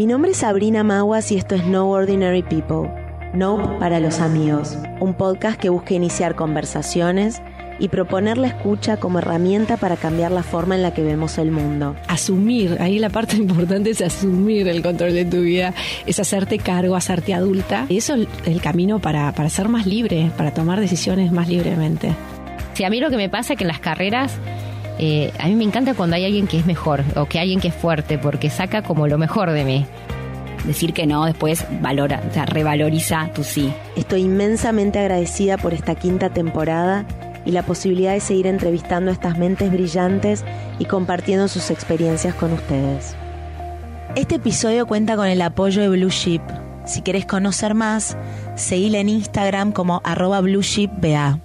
Mi nombre es Sabrina Maguas y esto es No Ordinary People, No para los amigos, un podcast que busca iniciar conversaciones y proponer la escucha como herramienta para cambiar la forma en la que vemos el mundo. Asumir, ahí la parte importante es asumir el control de tu vida, es hacerte cargo, hacerte adulta. Y eso es el camino para, para ser más libre, para tomar decisiones más libremente. Sí, a mí lo que me pasa es que en las carreras eh, a mí me encanta cuando hay alguien que es mejor o que alguien que es fuerte porque saca como lo mejor de mí. Decir que no después valora, o sea, revaloriza tu sí. Estoy inmensamente agradecida por esta quinta temporada y la posibilidad de seguir entrevistando a estas mentes brillantes y compartiendo sus experiencias con ustedes. Este episodio cuenta con el apoyo de Blue Ship. Si querés conocer más, seguile en Instagram como arroba blueshipba.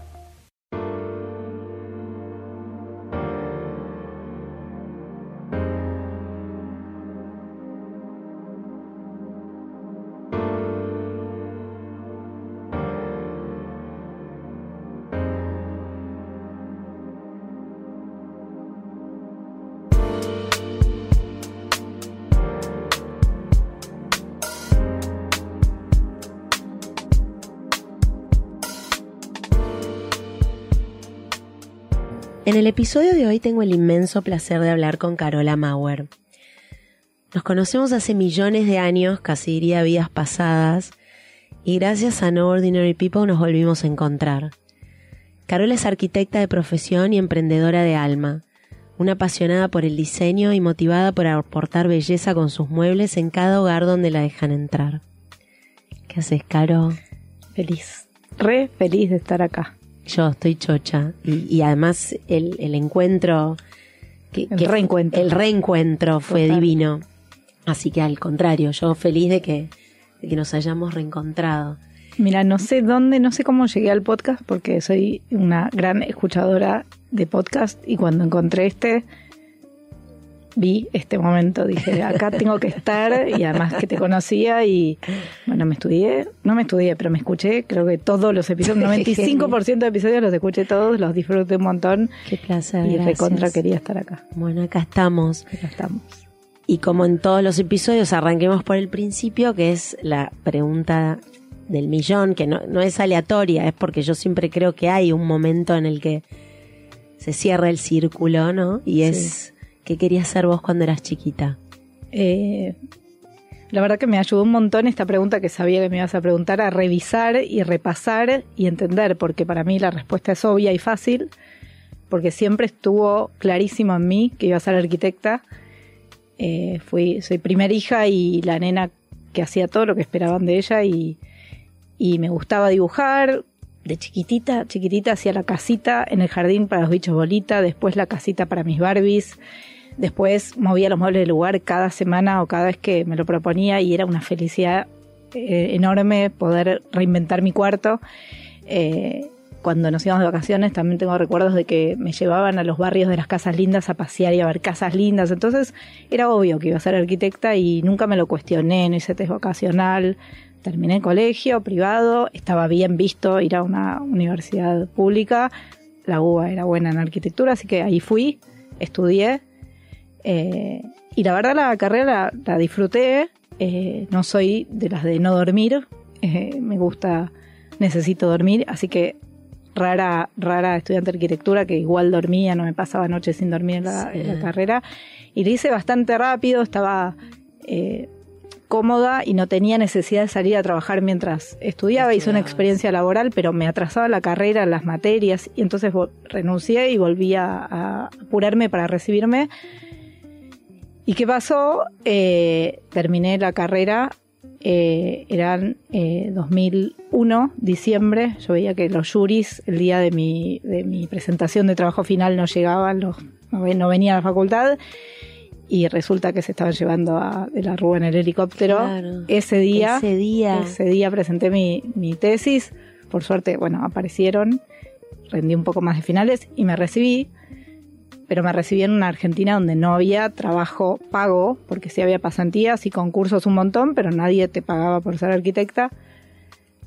En el episodio de hoy tengo el inmenso placer de hablar con Carola Mauer. Nos conocemos hace millones de años, casi diría vidas pasadas, y gracias a No Ordinary People nos volvimos a encontrar. Carola es arquitecta de profesión y emprendedora de alma, una apasionada por el diseño y motivada por aportar belleza con sus muebles en cada hogar donde la dejan entrar. ¿Qué haces, Caro? Feliz, re feliz de estar acá. Yo estoy chocha. Y, además el, el encuentro. Que, el reencuentro. El reencuentro fue divino. Así que al contrario, yo feliz de que, de que nos hayamos reencontrado. Mira, no sé dónde, no sé cómo llegué al podcast porque soy una gran escuchadora de podcast y cuando encontré este, vi este momento, dije, acá tengo que estar y además que te conocía y bueno, me estudié, no me estudié, pero me escuché, creo que todos los episodios, 95% de episodios los escuché todos, los disfruté un montón. Qué placer. Y recontra quería estar acá. Bueno, acá estamos. Acá estamos. Y como en todos los episodios, arranquemos por el principio, que es la pregunta del millón, que no, no es aleatoria, es porque yo siempre creo que hay un momento en el que se cierra el círculo, ¿no? Y es ¿Qué querías ser vos cuando eras chiquita? Eh, la verdad que me ayudó un montón esta pregunta que sabía que me ibas a preguntar, a revisar y repasar y entender, porque para mí la respuesta es obvia y fácil, porque siempre estuvo clarísimo en mí que iba a ser arquitecta. Eh, fui, soy primera hija y la nena que hacía todo lo que esperaban de ella y, y me gustaba dibujar. De chiquitita, chiquitita hacía la casita en el jardín para los bichos bolita, después la casita para mis Barbies Después movía los muebles del lugar cada semana o cada vez que me lo proponía y era una felicidad eh, enorme poder reinventar mi cuarto. Eh, cuando nos íbamos de vacaciones también tengo recuerdos de que me llevaban a los barrios de las casas lindas a pasear y a ver casas lindas. Entonces era obvio que iba a ser arquitecta y nunca me lo cuestioné, no hice test vocacional. Terminé en colegio privado, estaba bien visto ir a una universidad pública. La UBA era buena en arquitectura, así que ahí fui, estudié eh, y la verdad la carrera la, disfruté, eh, no soy de las de no dormir, eh, me gusta, necesito dormir, así que rara, rara estudiante de arquitectura que igual dormía, no me pasaba noches sin dormir en la, carrera. Y le hice bastante rápido, estaba cómoda y no tenía necesidad de salir a trabajar mientras estudiaba. Hice una experiencia laboral, pero me atrasaba la carrera, las materias, y entonces renuncié y volví a apurarme para recibirme. ¿Y qué pasó? Eh, terminé la carrera, eh, eran 2001, eh, diciembre, yo veía que los juris el día de mi, de mi presentación de trabajo final no llegaban, los, no, venían a la facultad. Y resulta que se estaban llevando a, de la Rúa en el helicóptero. Ese día, ese día, ese día presenté mi, mi tesis, por suerte, bueno, aparecieron, rendí un poco más de finales y me recibí pero me recibí en una Argentina donde no había trabajo pago, porque sí había pasantías y concursos un montón, pero nadie te pagaba por ser arquitecta.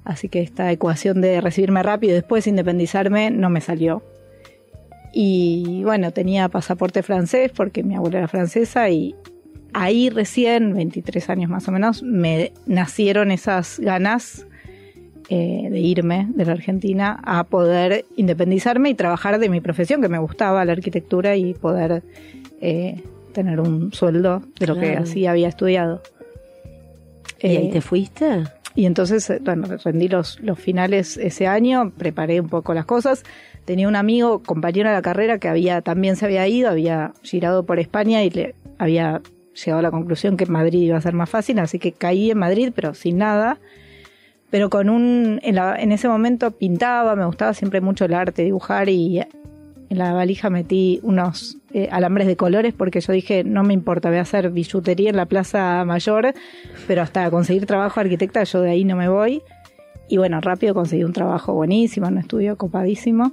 Así que esta ecuación de recibirme rápido y después independizarme no me salió. Y bueno, tenía pasaporte francés porque mi abuela era francesa y ahí recién, 23 años más o menos, me nacieron esas ganas eh, de irme de la Argentina a poder independizarme y trabajar de mi profesión, que me gustaba la arquitectura y poder eh, tener un sueldo de lo que así había estudiado. ¿Y ahí Eh, te fuiste? y entonces, bueno, rendí los, los finales ese año, preparé un poco las cosas. Tenía un amigo, compañero de la carrera, que había también se había ido, había girado por España y le había llegado a la conclusión que Madrid iba a ser más fácil, así que caí en Madrid, pero sin nada. Pero con un, en, la- en ese momento pintaba, me gustaba siempre mucho el arte, dibujar y en la valija metí unos eh, alambres de colores porque yo dije, no me importa, voy a hacer billutería en la Plaza Mayor, pero hasta conseguir trabajo arquitecta yo de ahí no me voy. Y bueno, rápido conseguí un trabajo buenísimo, en un estudio copadísimo.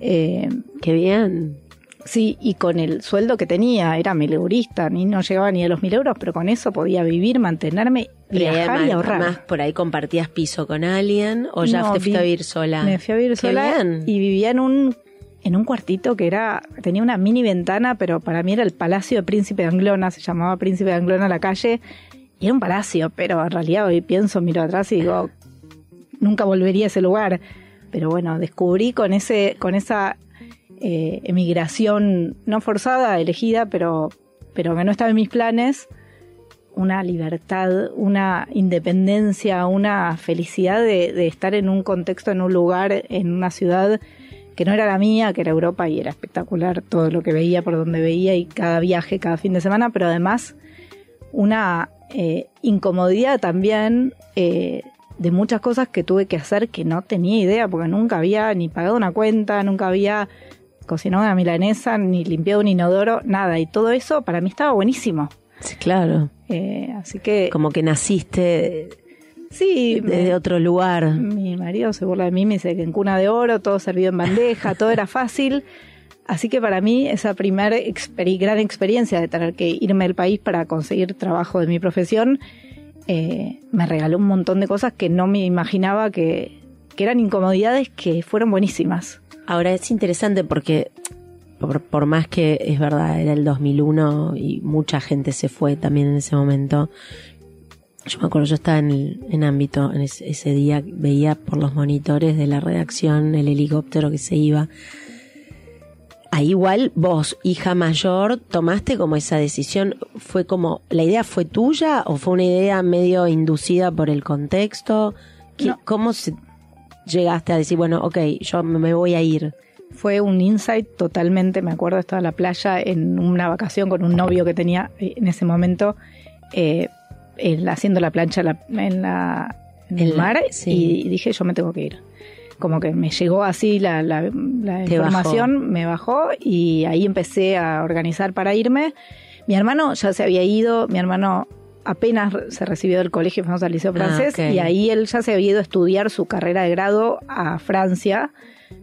Eh, Qué bien. Sí, y con el sueldo que tenía, era mil eurista, ni no llegaba ni a los mil euros, pero con eso podía vivir, mantenerme, viajar además, y ahorrar. además, por ahí compartías piso con alguien o ya No, te fuiste a vi- vivir sola. Me fui a vivir Qué sola bien. y vivía en un en un cuartito que era tenía una mini ventana, pero para mí era el Palacio de Príncipe de Anglona, se llamaba Príncipe de Anglona la calle, y era un palacio, pero en realidad hoy pienso, miro atrás y digo, nunca volvería a ese lugar. Pero bueno, descubrí con ese con esa eh, emigración no forzada, elegida, pero pero que no estaba en mis planes, una libertad, una independencia, una felicidad de, estar en un contexto, en un lugar, en una ciudad que no era la mía, que era Europa y era espectacular todo lo que veía por donde veía y cada viaje, cada fin de semana, pero además una eh, incomodidad también eh, de muchas cosas que tuve que hacer que no tenía idea, porque nunca había ni pagado una cuenta, nunca había cocinado una milanesa, ni limpiado un inodoro, nada. Y todo eso para mí estaba buenísimo. Sí, claro. Eh, así que Como que naciste sí, me- desde otro lugar. mi marido se burla de mí, me dice que en cuna de oro, todo servido en bandeja, todo era fácil. Así que para mí esa primera gran experiencia de tener que irme del país para conseguir trabajo de mi profesión eh, me regaló un montón de cosas que no me imaginaba que, que eran incomodidades que fueron buenísimas. Ahora es interesante porque por, por más que es verdad, era el 2001 y mucha gente se fue también en ese momento. Yo me acuerdo, yo estaba en, el, en ámbito, en ese, ese día veía por los monitores de la redacción el helicóptero que se iba. Ahí igual vos, hija mayor, tomaste como esa decisión, fue como, ¿la idea fue tuya o fue una idea medio inducida por el contexto? ¿Qué- No. ¿Cómo se- llegaste a decir, bueno, ok, yo me voy a ir? Fue un insight totalmente, me acuerdo, estaba en la playa en una vacación con un novio que tenía eh, en ese momento, eh, él haciendo la plancha en, la- en la- en el mar sí. y dije yo me tengo que ir. Como que me llegó así la, la- información, me bajó y ahí empecé a organizar para irme. Mi hermano ya se había ido, mi hermano apenas se recibió del colegio, fuimos al liceo Ah, francés y ahí él ya se había ido a estudiar su carrera de grado a Francia,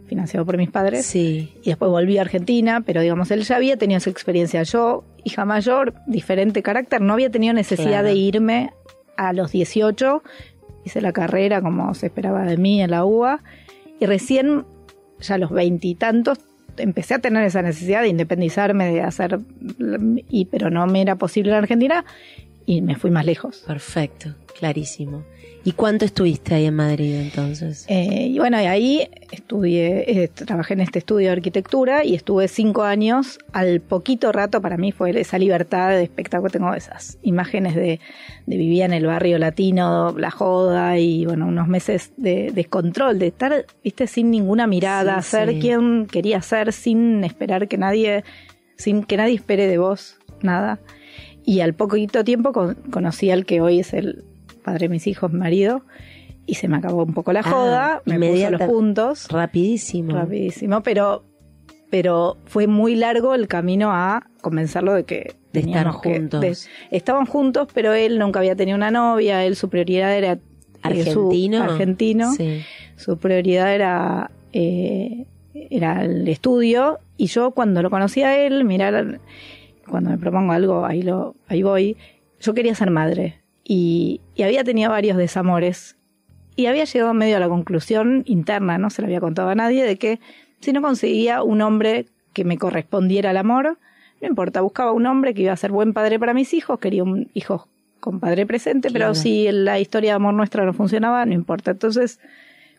financiado por mis padres Sí. y después volví a Argentina, pero digamos, él ya había tenido esa experiencia. Yo, hija mayor, diferente carácter, no había tenido necesidad Claro. de irme a los 18, hice la carrera como se esperaba de mí en la UBA, y recién, ya a los veintitantos, empecé a tener esa necesidad de independizarme, de hacer, y, pero no me era posible en Argentina, y me fui más lejos. Perfecto, clarísimo. ¿Y cuánto estuviste ahí en Madrid entonces? Eh, y bueno, ahí estudié, eh, trabajé en este estudio de arquitectura y estuve cinco años. Al poquito rato para mí fue esa libertad de espectáculo. Tengo esas imágenes de, de vivir en el barrio latino, la joda y bueno, unos meses de descontrol, de estar, viste, sin ninguna mirada, Sí, ser sí. quien quería ser, sin esperar que nadie, sin que nadie espere de vos nada. Y al poquito tiempo con- conocí al que hoy es el padre de mis hijos, marido, y se me acabó un poco la Ah, joda, me puso los puntos, Rapidísimo. rapidísimo, pero, pero fue muy largo el camino a convencerlo de que De estar que- juntos. de- estaban juntos, pero él nunca había tenido una novia, él su prioridad era eh, su- Argentino. argentino Sí. su prioridad era eh, era el estudio y yo cuando lo conocí a él mirar cuando me propongo algo ahí lo ahí voy yo quería ser madre y, y había tenido varios desamores y había llegado medio a la conclusión interna no se lo había contado a nadie de que si no conseguía un hombre que me correspondiera al amor no importa, buscaba un hombre que iba a ser buen padre para mis hijos, quería un hijo con padre presente, Claro. pero si la historia de amor nuestra no funcionaba, no importa. Entonces,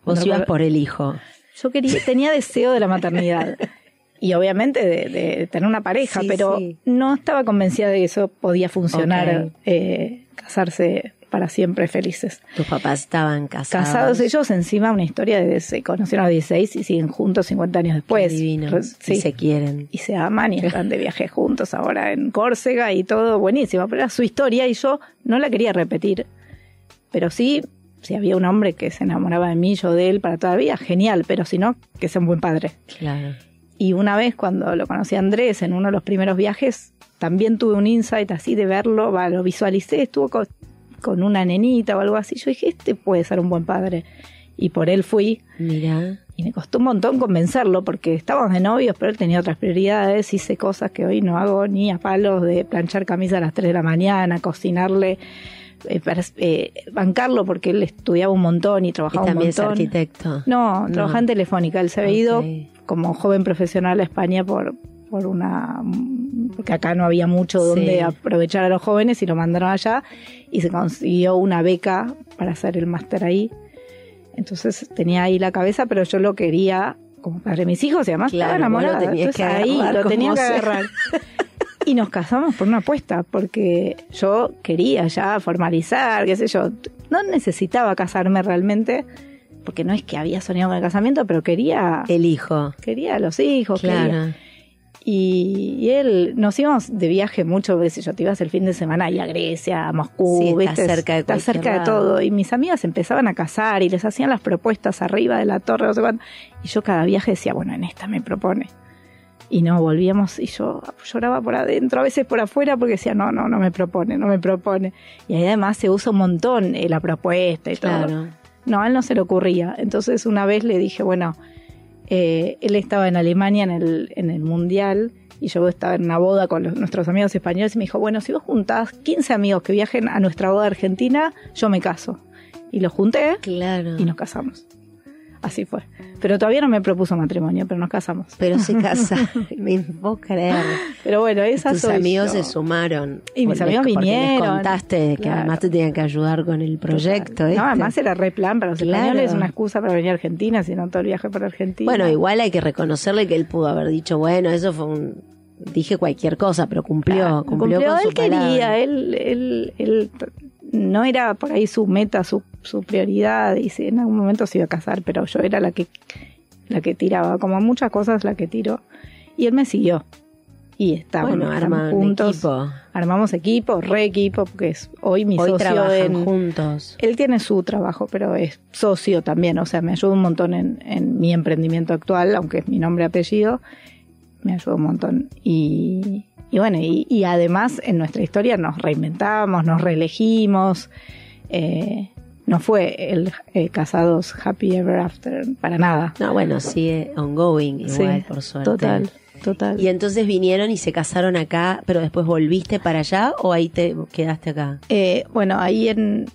Vos ibas por el hijo. yo quería, tenía deseo de la maternidad. Y obviamente de, de tener una pareja, Sí, pero sí. no estaba convencida de que eso podía funcionar, eh, casarse para siempre felices. Tus papás estaban casados. Casados ellos, encima una historia de se conocieron a los 16 y siguen juntos 50 años después. Divinos. Re- Y se quieren. Y se aman y están de viaje juntos ahora en Córcega y todo buenísimo. Pero era su historia y yo no la quería repetir. Pero sí, si había un hombre que se enamoraba de mí, yo de él para toda la vida, genial. Pero si no, que sea un buen padre. Claro. Y una vez cuando lo conocí a Andrés en uno de los primeros viajes, también tuve un insight así de verlo, va, lo visualicé, estuvo con, con una nenita o algo así. Yo dije, este puede ser un buen padre. Y por él fui. Mira. Y me costó un montón convencerlo porque estábamos de novios, pero él tenía otras prioridades, hice cosas que hoy no hago ni a palos de planchar camisa a las 3 de la mañana, cocinarle, eh, para- eh, bancarlo porque él estudiaba un montón y Y trabajaba un también es montón. arquitecto. No, trabajaba en Telefónica. Él se había ido como joven profesional a España por, por una. porque acá no había mucho donde aprovechar a los jóvenes y lo mandaron allá y se consiguió una beca para hacer el máster ahí. Entonces tenía ahí la cabeza, pero yo lo quería como padre de mis hijos y además Claro, estaba lo enamorada. tenías Entonces, que ahí lo tenía que agarrar. Y nos casamos por una apuesta, porque yo quería ya formalizar, qué sé yo. No necesitaba casarme realmente, porque no es que había soñado con el casamiento, pero quería, El hijo. quería los hijos. quería- Claro. Y, y él, nos íbamos de viaje mucho, qué sé yo, te ibas el fin de semana ahí a Grecia, a Moscú, Sí, está ¿viste? cerca de Está cerca de todo. Y mis amigas empezaban a casar y les hacían las propuestas arriba de la torre, no sé cuánto. Y yo cada viaje decía, bueno, en esta me propone. Y no, volvíamos y yo lloraba por adentro, a veces por afuera, porque decía, no, no, no me propone, no me propone. Y ahí además se usa un montón eh, la propuesta y todo. Claro. No, a él no se le ocurría. Entonces una vez le dije, bueno, eh, él estaba en Alemania en el, en el Mundial y yo estaba en una boda con los- nuestros amigos españoles y me dijo, bueno, si vos juntás 15 amigos que viajen a nuestra boda argentina, yo me caso. Y los junté Claro. y nos casamos. Así fue. Pero todavía no me propuso matrimonio, pero nos casamos. Pero se casa. me puedo creer. Pero bueno, esas Tus amigos yo. se sumaron. Y mis amigos les vinieron. contaste que Claro. además te tenían que ayudar con el proyecto. No, además era re plan para los Claro. españoles, una excusa para venir a Argentina, sino todo el viaje para Argentina. Bueno, igual hay que reconocerle que él pudo haber dicho, bueno, eso fue un... Dije cualquier cosa, pero cumplió. Ah, cumplió, con su él quería, palabra. él, él, él no era por ahí su meta, su, su prioridad, y si en algún momento se iba a casar, pero yo era la que, la que tiraba, como muchas cosas la que tiró. Y él me siguió. Y estamos, Bueno, arman juntos. equipo. Armamos equipo, re equipo, porque es hoy mi Hoy socio trabajan en, juntos. él tiene su trabajo, pero es socio también, o sea, me ayuda un montón en, en mi emprendimiento actual, aunque es mi nombre y apellido, me ayuda un montón. Y, y bueno, y, y además en nuestra historia nos reinventamos, nos reelegimos, eh, no fue el eh, casados happy ever after, para nada. No, bueno, sigue ongoing igual, Sí, por suerte. Total, total. Y entonces vinieron y se casaron acá, pero después volviste para allá o ahí te quedaste acá. Eh, bueno, ahí en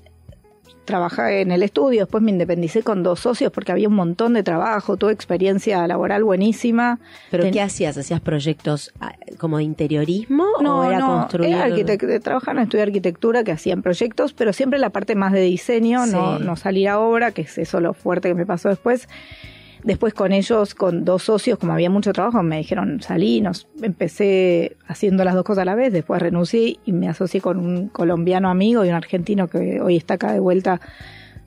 trabajé en el estudio, después me independicé con dos socios porque había un montón de trabajo, tuve experiencia laboral buenísima. ¿Pero Ten- qué hacías? ¿Hacías proyectos ah, como de interiorismo No, o era no, construir? era arquitect- en estudio de arquitectura que hacían proyectos, pero siempre la parte más de diseño, no, no salir a obra, que es eso lo fuerte que me pasó después. Después con ellos, con dos socios, como había mucho trabajo, me dijeron salí, nos empecé haciendo las dos cosas a la vez, después renuncié y me asocié con un colombiano amigo y un argentino que hoy está acá de vuelta,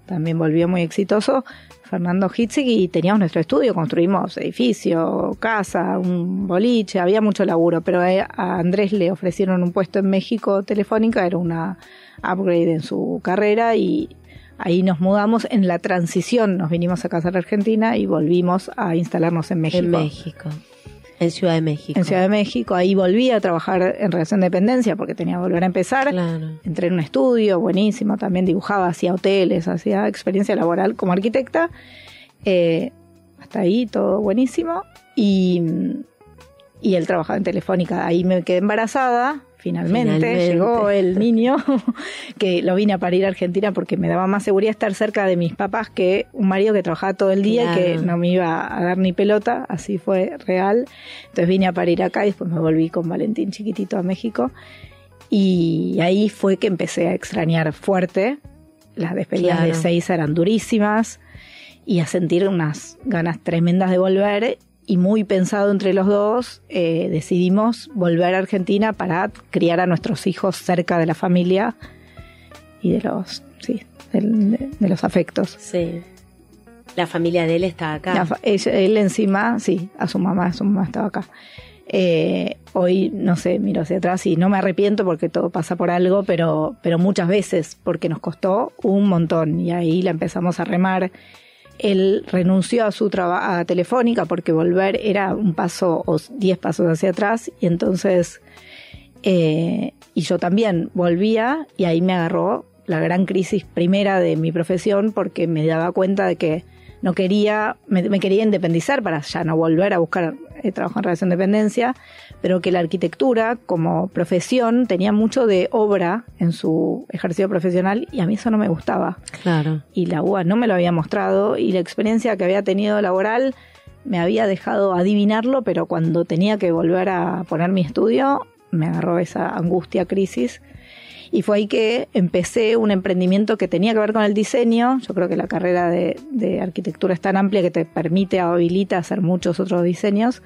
también volvió muy exitoso, Fernando Hitzig, y teníamos nuestro estudio, construimos edificio, casa, un boliche, había mucho laburo, pero a a Andrés le ofrecieron un puesto en México Telefónica, era una upgrade en su carrera y ahí nos mudamos en la transición, nos vinimos a casar a Argentina y volvimos a instalarnos en México. En México. En Ciudad de México. En Ciudad de México, ahí volví a trabajar en relación de dependencia porque tenía que volver a empezar. Claro. Entré en un estudio buenísimo, también dibujaba, hacía hoteles, hacía experiencia laboral como arquitecta. Eh, hasta ahí todo buenísimo. Y, y él trabajaba en Telefónica. Ahí me quedé embarazada, finalmente, Finalmente. llegó el niño, que lo vine a parir a Argentina porque me daba más seguridad estar cerca de mis papás que un marido que trabajaba todo el día y que no me iba a dar ni pelota, así fue real. Entonces vine a parir acá y después me volví con Valentín chiquitito a México. Y ahí fue que empecé a extrañar fuerte. Las despedidas Claro. de seis eran durísimas y a sentir unas ganas tremendas de volver. Y muy pensado entre los dos, eh, decidimos volver a Argentina para criar a nuestros hijos cerca de la familia y de los, sí, del- de, de los afectos. Sí. La familia de él está acá. La ella- él encima, sí, a su mamá, su mamá estaba acá. Eh, hoy, no sé, miro hacia atrás y no me arrepiento porque todo pasa por algo, pero, pero muchas veces, porque nos costó un montón y ahí la empezamos a remar. Él renunció a su trabajo Telefónica porque volver era un paso o diez pasos hacia atrás y entonces, eh, y yo también volvía y ahí me agarró la gran crisis primera de mi profesión porque me daba cuenta de que no quería, me, me quería independizar para ya no volver a buscar eh, trabajo en relación de dependencia, pero que la arquitectura como profesión tenía mucho de obra en su ejercicio profesional y a mí eso no me gustaba. Claro. Y la UA no me lo había mostrado y la experiencia que había tenido laboral me había dejado adivinarlo, pero cuando tenía que volver a poner mi estudio me agarró esa angustia, crisis. Y fue ahí que empecé un emprendimiento que tenía que ver con el diseño. Yo creo que la carrera de, arquitectura es tan amplia que te permite, habilita hacer muchos otros diseños.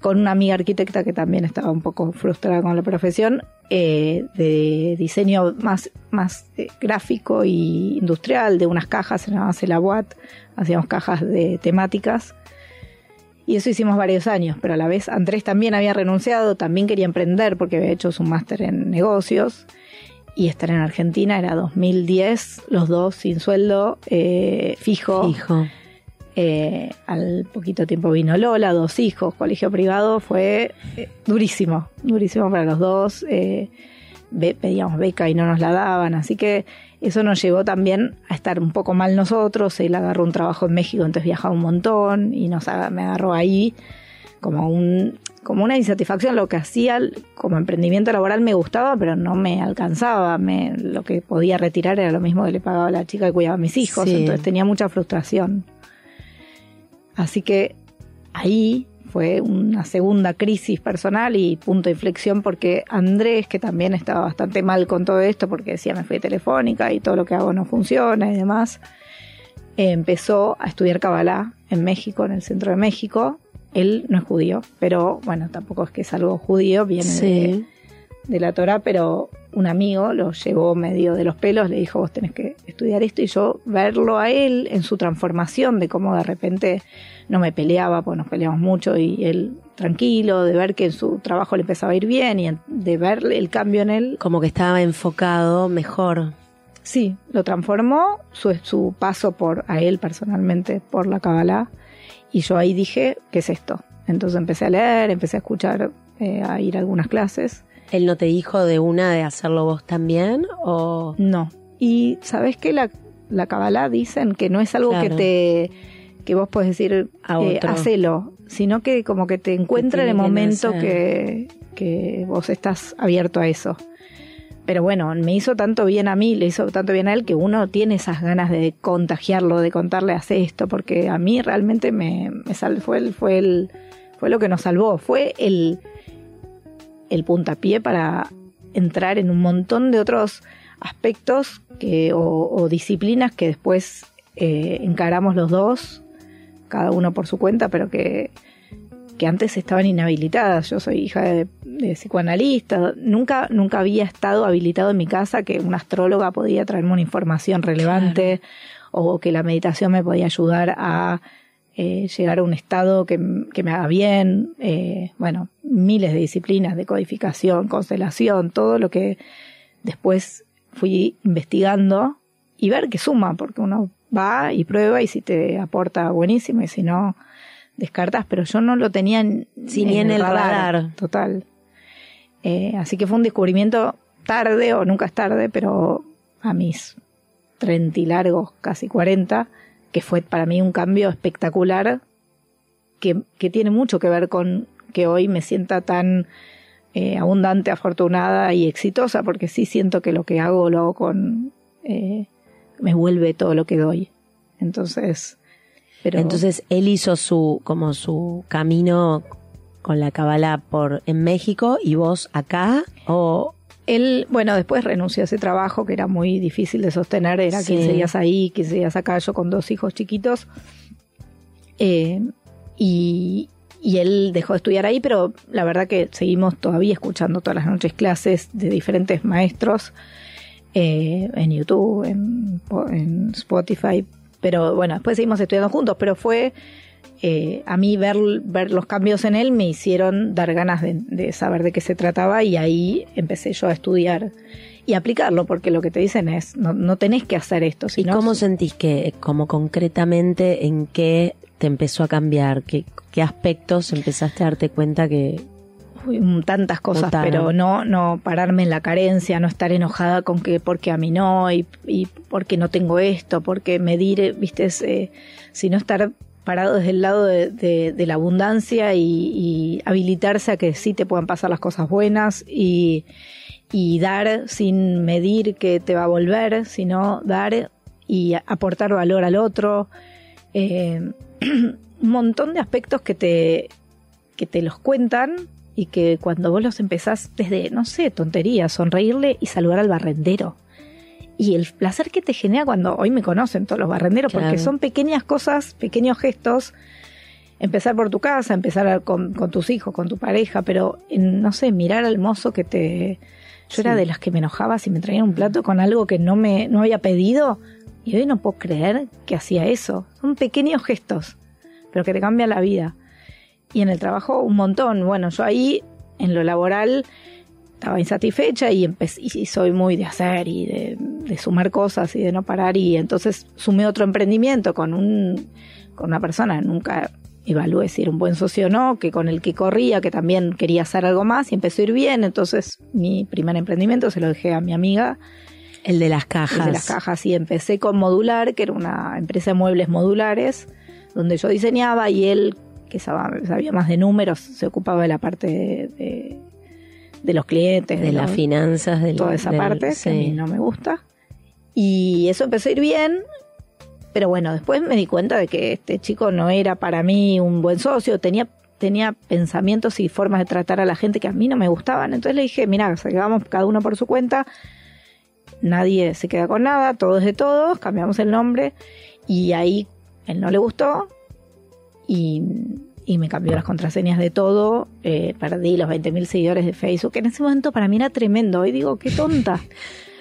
Con una amiga arquitecta que también estaba un poco frustrada con la profesión, eh, de diseño más, más eh, gráfico y industrial, de unas cajas, se llamaba Celabuat, hacíamos cajas de temáticas. Y eso hicimos varios años, pero a la vez Andrés también había renunciado, también quería emprender porque había hecho su máster en negocios y estar en Argentina era 2010, los dos sin sueldo, eh, fijo. Eh, al poquito tiempo vino Lola, dos hijos, colegio privado, fue eh, durísimo, durísimo para los dos. eh, be- pedíamos beca y no nos la daban, así que eso nos llevó también a estar un poco mal nosotros. Él agarró un trabajo en México, entonces viajaba un montón y nos me agarró ahí como un como una insatisfacción lo que hacía como emprendimiento laboral me gustaba pero no me alcanzaba me, lo que podía retirar era lo mismo que le pagaba la chica que cuidaba a mis hijos Sí. entonces tenía mucha frustración así que ahí fue una segunda crisis personal y punto de inflexión porque Andrés, que también estaba bastante mal con todo esto porque decía me fui telefónica y todo lo que hago no funciona y demás, empezó a estudiar Kabbalah en México, en el centro de México. Él no es judío, pero bueno, tampoco es que es algo judío, viene de, Sí. de la Torah, pero un amigo lo llevó medio de los pelos, le dijo, vos tenés que estudiar esto, y yo verlo a él en su transformación, de cómo de repente no me peleaba, pues nos peleamos mucho, y él tranquilo, de ver que en su trabajo le empezaba a ir bien, y de ver el cambio en él, Como que estaba enfocado mejor. Sí, lo transformó su, su paso por a él personalmente por la Kabbalah y yo ahí dije, ¿qué es esto? Entonces empecé a leer, empecé a escuchar, eh, a ir a algunas clases. ¿Él no te dijo de una de hacerlo vos también? ¿O No. Y sabes que la, la Kabbalah dicen que no es algo Claro. que te que vos puedes decir A eh, hacelo, sino que como que te encuentra en el momento que, que vos estás abierto a eso. Pero bueno, me hizo tanto bien a mí, le hizo tanto bien a él, que uno tiene esas ganas de contagiarlo, de contarle, hace esto, porque a mí realmente me, me fue, el, fue, el, fue lo que nos salvó, fue el, el puntapié para entrar en un montón de otros aspectos que, o, o disciplinas que después eh, encaramos los dos, cada uno por su cuenta, pero que, que antes estaban inhabilitadas. Yo soy hija de, de psicoanalista, nunca, nunca había estado habilitado en mi casa que una astróloga podía traerme una información relevante o que la meditación me podía ayudar a eh, llegar a un estado que, que me haga bien, eh, bueno, miles de disciplinas de codificación, constelación, todo lo que después fui investigando y ver que suma, porque uno va y prueba y si te aporta buenísimo y si no descartas, pero yo no lo tenía en, Sí, ni en el radar. Total. Eh, así que fue un descubrimiento tarde o nunca es tarde, pero a mis 30 y largos, casi 40, que fue para mí un cambio espectacular que, que tiene mucho que ver con que hoy me sienta tan eh, abundante, afortunada y exitosa, porque sí siento que lo que hago lo hago con... Eh, me vuelve todo lo que doy. Entonces, pero... Entonces él hizo su, como su camino con la cabala por en México y vos acá o él, bueno, después renunció a ese trabajo que era muy difícil de sostener, era Sí. 15 días ahí, 15 días acá, yo con dos hijos chiquitos. Eh, y, y él dejó de estudiar ahí, pero la verdad que seguimos todavía escuchando todas las noches clases de diferentes maestros eh, en YouTube, en, en Spotify. Pero bueno, después seguimos estudiando juntos, pero fue eh, a mí ver, ver los cambios en él me hicieron dar ganas de, de saber de qué se trataba y ahí empecé yo a estudiar y aplicarlo, porque lo que te dicen es, no, no tenés que hacer esto. ¿Y cómo sentís que, como concretamente, en qué te empezó a cambiar? ¿Qué, qué aspectos empezaste a darte cuenta que... Tantas cosas, pero no, no pararme en la carencia, no estar enojada con que porque a mí no y, y porque no tengo esto, porque medir, eh, viste, eh, sino estar parado desde el lado de, de- de la abundancia y, y habilitarse a que sí te puedan pasar las cosas buenas y, y dar sin medir que te va a volver, sino dar y aportar valor al otro. Eh, un montón de aspectos que te, que te los cuentan y que cuando vos los empezás desde, no sé, tonterías, sonreírle y saludar al barrendero. Y el placer que te genera cuando hoy me conocen todos los barrenderos, Claro. porque son pequeñas cosas, pequeños gestos. Empezar por tu casa, empezar con, con tus hijos, con tu pareja, pero no sé, mirar al mozo que te... Yo era de las que me enojaba si me traían un plato con algo que no me no había pedido y hoy no puedo creer que hacía eso. Son pequeños gestos, pero que te cambian la vida. Y en el trabajo un montón. Bueno, yo ahí en lo laboral estaba insatisfecha y, empecé, y soy muy de hacer y de, de sumar cosas y de no parar. Y entonces sumé otro emprendimiento con, un, con una persona, nunca evalué si era un buen socio o no, que con el que corría, que también quería hacer algo más y empezó a ir bien. Entonces mi primer emprendimiento se lo dejé a mi amiga El de las el cajas. de las cajas y empecé con Modular, que era una empresa de muebles modulares, donde yo diseñaba y él, que sabía, más de números, se ocupaba de la parte de, de- de los clientes, De las finanzas, de toda esa parte, que a mí no me gusta. Y eso empezó a ir bien, pero bueno, después me di cuenta de que este chico no era para mí un buen socio, tenía tenía pensamientos y formas de tratar a la gente que a mí no me gustaban. Entonces le dije, mira, vamos cada uno por su cuenta, nadie se queda con nada, todos de todos, cambiamos el nombre y ahí él no le gustó y, y me cambió las contraseñas de todo, eh, perdí los 20.000 seguidores de Facebook, que en ese momento para mí era tremendo, hoy digo, qué tonta.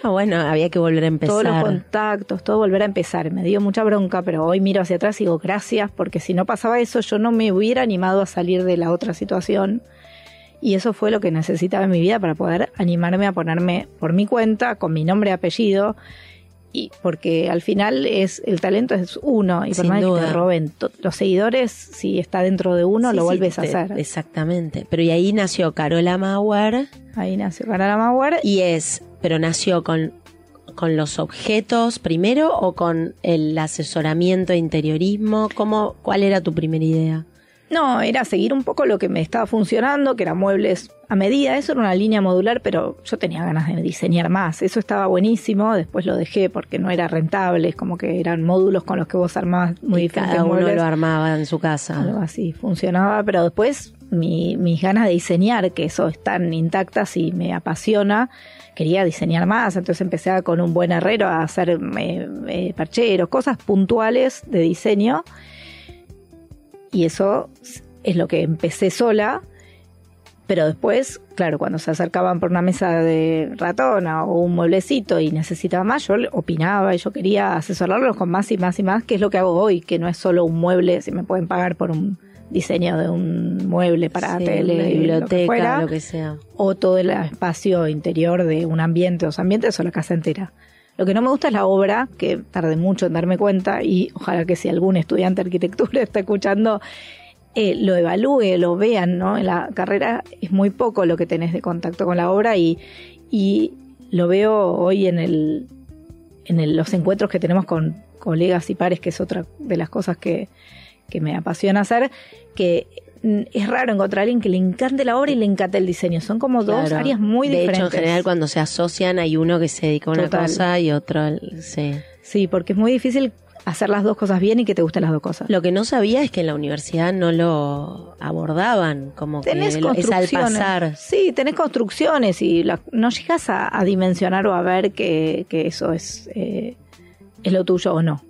Ah, bueno, había que volver a empezar. Todos los contactos, todo volver a empezar. Me dio mucha bronca, pero hoy miro hacia atrás y digo gracias, porque si no pasaba eso, yo no me hubiera animado a salir de la otra situación. Y eso fue lo que necesitaba en mi vida para poder animarme a ponerme por mi cuenta, con mi nombre y apellido. Y porque al final es el talento es uno, y por Sin más que duda. te roben los seguidores, si está dentro de uno, Sí, lo sí, vuelves a hacer. Exactamente. Pero y ahí nació Carola Mauer Ahí nació Canara Mauer. y es, pero nació con, con los objetos primero o con el asesoramiento e interiorismo. ¿Cómo, ¿Cuál era tu primera idea? No, era seguir un poco lo que me estaba funcionando, que eran muebles a medida. Eso era una línea modular, pero yo tenía ganas de diseñar más. Eso estaba buenísimo. Después lo dejé porque no era rentable. Es como que eran módulos con los que vos armabas muy Y diferentes cada uno muebles. lo armaba en su Algo casa. así funcionaba, pero después mi- mis ganas de diseñar, que eso están intactas y me apasiona, quería diseñar más, entonces empecé a- con un buen herrero a hacer eh, eh, parcheros, cosas puntuales de diseño, y eso es lo que empecé sola, pero después, claro, cuando se acercaban por una mesa de ratona o un mueblecito y necesitaba más, yo opinaba y yo quería asesorarlos con más y más y más, que es lo que hago hoy, que no es solo un mueble, si me pueden pagar por un diseño de un mueble para Sí, tele, una lo que biblioteca, fuera, lo que sea. o todo el espacio interior de un ambiente, dos ambientes o la casa entera. Lo que no me gusta es la obra, que tardé mucho en darme cuenta y ojalá que si algún estudiante de arquitectura está escuchando, eh, lo evalúe, lo vean, ¿no? En la carrera es muy poco lo que tenés de contacto con la obra y, y lo veo hoy en el en los encuentros que tenemos con colegas y pares, que es otra de las cosas que, que me apasiona hacer, que es raro encontrar a alguien que le encante la obra y le encante el diseño. Son como dos áreas muy de diferentes. hecho, en general, cuando se asocian, hay uno que se dedica a una Total. cosa y otro. Sí. Sí, porque es muy difícil hacer las dos cosas bien y que te gusten las dos cosas. Lo que no sabía es que en la universidad no lo abordaban, como Tenés que lo- es al construcciones. pasar. Sí, tenés construcciones y la- no llegas a, a dimensionar o a ver que, que eso es, eh, es lo tuyo o no.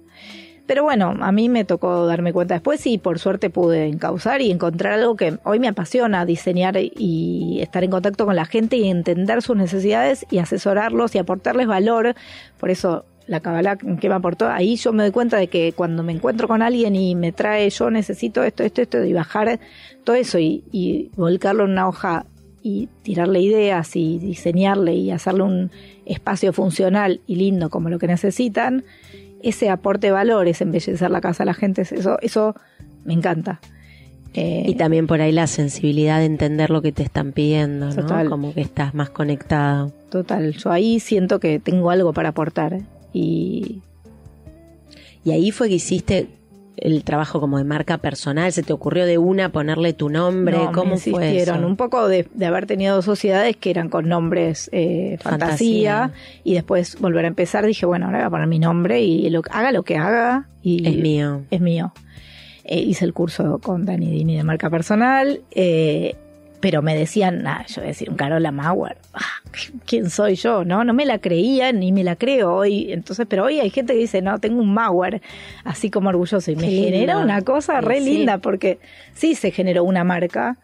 Pero bueno, a mí me tocó darme cuenta después y por suerte pude encauzar y encontrar algo que hoy me apasiona, diseñar y estar en contacto con la gente y entender sus necesidades y asesorarlos y aportarles valor. Por eso la Kabbalah que me aportó, ahí yo me doy cuenta de que cuando me encuentro con alguien y me trae yo necesito esto, esto, esto, y bajar todo eso y, y volcarlo en una hoja y tirarle ideas y diseñarle y hacerle un espacio funcional y lindo como lo que necesitan, ese aporte de valor, ese embellecer la casa de la gente, eso, eso me encanta. Eh, Y también por ahí la sensibilidad de entender lo que te están pidiendo, ¿no? Total. Como que estás más conectado. total, yo ahí siento que tengo algo para aportar y Y ahí fue que hiciste el trabajo como de marca personal. ¿Se te ocurrió de una ponerle tu nombre? No, me ¿Cómo fue eso? Un poco de, de haber tenido dos sociedades que eran con nombres eh, fantasía, Fantasía. y después volver a empezar dije, bueno, ahora voy a poner mi nombre y lo, haga lo que haga y Es mío. es mío. Eh, hice el curso con Dani Dini de marca personal, eh, pero me decían, nah, yo voy a decir un Carola Mauer, ah, ¿quién soy yo? No, no me la creía ni me la creo hoy. Entonces, pero hoy hay gente que dice, no, tengo un Mauer, así como orgulloso. Y me Qué lindo. genera una cosa re Sí. linda, porque sí se generó una marca,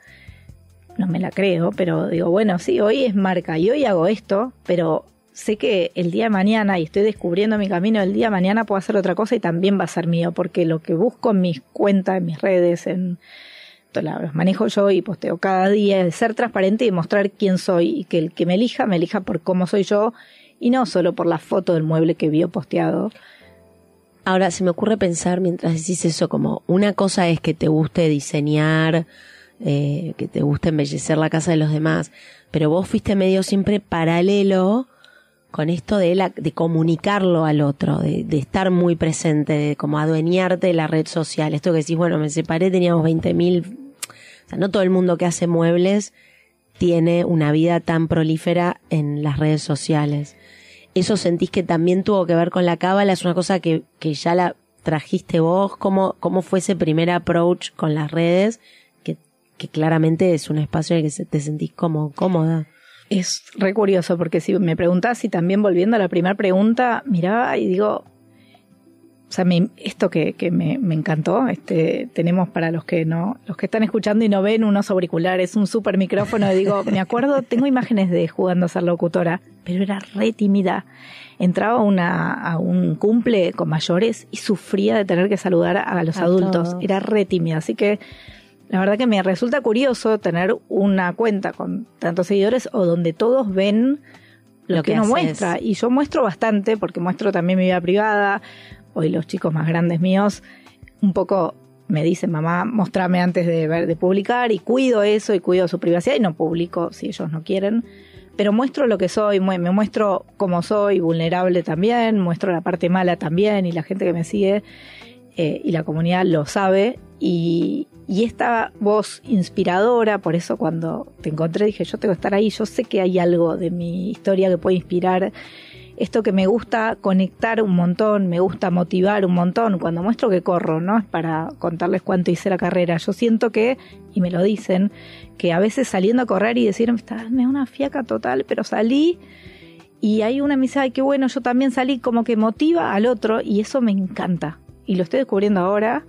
no me la creo, pero digo, bueno, sí, hoy es marca y hoy hago esto, pero sé que el día de mañana, y estoy descubriendo mi camino, el día de mañana puedo hacer otra cosa y también va a ser mío, porque lo que busco en mis cuentas, en mis redes, en manejo yo y posteo cada día, es ser transparente y mostrar quién soy, y que el que me elija, me elija por cómo soy yo, y no solo por la foto del mueble que vio posteado. Ahora, se me ocurre pensar mientras decís eso, como una cosa es que te guste diseñar, eh, que te guste embellecer la casa de los demás, pero vos fuiste medio siempre paralelo con esto de, la, de comunicarlo al otro, de, de estar muy presente, de como adueñarte de la red social. Esto que decís, bueno, me separé, teníamos 20 mil, o sea, no todo el mundo que hace muebles tiene una vida tan prolífera en las redes sociales. ¿Eso sentís que también tuvo que ver con la cábala? ¿Es una cosa que, que ya la trajiste vos? ¿Cómo, ¿Cómo fue ese primer approach con las redes? Que, que claramente es un espacio en el que se- te sentís como cómoda. Es re curioso porque si me preguntás y también volviendo a la primera pregunta, miraba y digo, o sea, me- esto que, que me, me encantó, este, tenemos para los que no, los que están escuchando y no ven unos auriculares, un super micrófono, y digo, me acuerdo, tengo imágenes de jugando a ser locutora, pero era re tímida. Entraba a una, a un cumple con mayores y sufría de tener que saludar a los A adultos. todos. Era re tímida, así que la verdad que me resulta curioso tener una cuenta con tantos seguidores o donde todos ven lo, Lo que, que haces. muestra. Y yo muestro bastante porque muestro también mi vida privada. Hoy los chicos más grandes míos un poco me dicen, mamá, mostrame antes de, ver, de publicar y cuido eso y cuido su privacidad y no publico si ellos no quieren. Pero muestro lo que soy, me muestro como soy, vulnerable también, muestro la parte mala también y la gente que me sigue eh, y la comunidad lo sabe. Y, y esta voz inspiradora, por eso cuando te encontré dije, yo tengo que estar ahí, yo sé que hay algo de mi historia que puede inspirar. Esto que me gusta conectar un montón, me gusta motivar un montón. Cuando muestro que corro, no es para contarles cuánto hice la carrera. Yo siento que, y me lo dicen, que a veces saliendo a correr y decir, "Está- me da una fiaca total, pero salí y hay una misa, ay, qué bueno, yo también salí, como que motiva al otro y eso me encanta. Y lo estoy descubriendo ahora.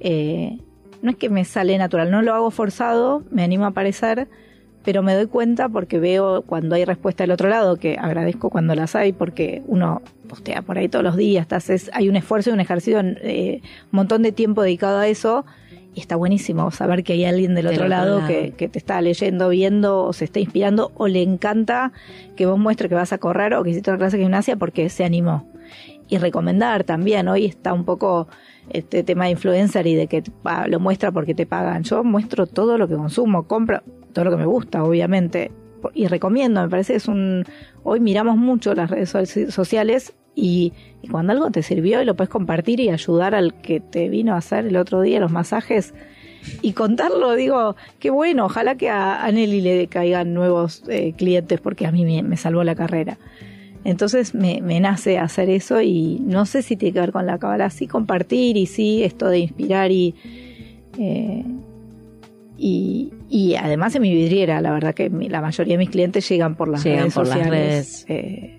Eh, no es que me sale natural, no lo hago forzado, me animo a aparecer, pero me doy cuenta porque veo cuando hay respuesta del otro lado, que agradezco cuando las hay, porque uno postea por ahí todos los días, te haces- hay un esfuerzo y un ejercicio, eh, un montón de tiempo dedicado a eso, y está buenísimo saber que hay alguien del, Del otro, otro lado, lado. Que, que te está leyendo, viendo, o se está inspirando, o le encanta que vos muestres que vas a correr o que hiciste una clase de gimnasia porque se animó. Y recomendar también, hoy está un poco este tema de influencer y de que lo muestra porque te pagan. Yo muestro todo lo que consumo, compro todo lo que me gusta, obviamente, y recomiendo, me parece que es un... Hoy miramos mucho las redes so- sociales y, cuando algo te sirvió y lo puedes compartir y ayudar al que te vino a hacer el otro día los masajes, y contarlo, digo, qué bueno, ojalá que a, a Nelly le caigan nuevos eh, clientes porque a mí me, me salvó la carrera. Entonces me, me nace hacer eso y no sé si tiene que ver con la cábala, sí compartir y sí esto de inspirar y, eh, y, y además en mi vidriera, la verdad que la mayoría de mis clientes llegan por las Llegan redes por las redes. eh,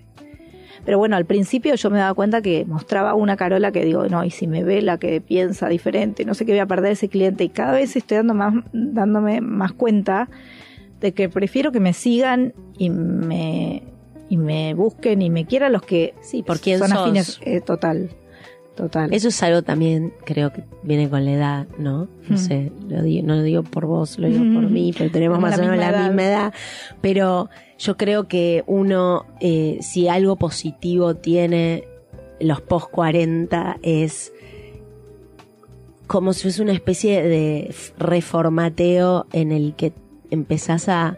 pero bueno, al principio yo me daba cuenta que mostraba una Carola que digo, no, y si me ve la que piensa diferente, no sé qué voy a perder ese cliente. Y cada vez estoy dando más, dándome más cuenta de que prefiero que me sigan y me, y me busquen y me quieran los que Sí, por quién son sos. afines. eh, total, total. Eso es algo también, creo que viene con la edad, ¿no? No Mm. sé, lo digo, no lo digo por vos, lo digo por Mm. mí, pero tenemos más o menos la misma edad. misma edad. Pero yo creo que uno, eh, si algo positivo tiene los post 40 es como si fuese una especie de reformateo en el que empezás a,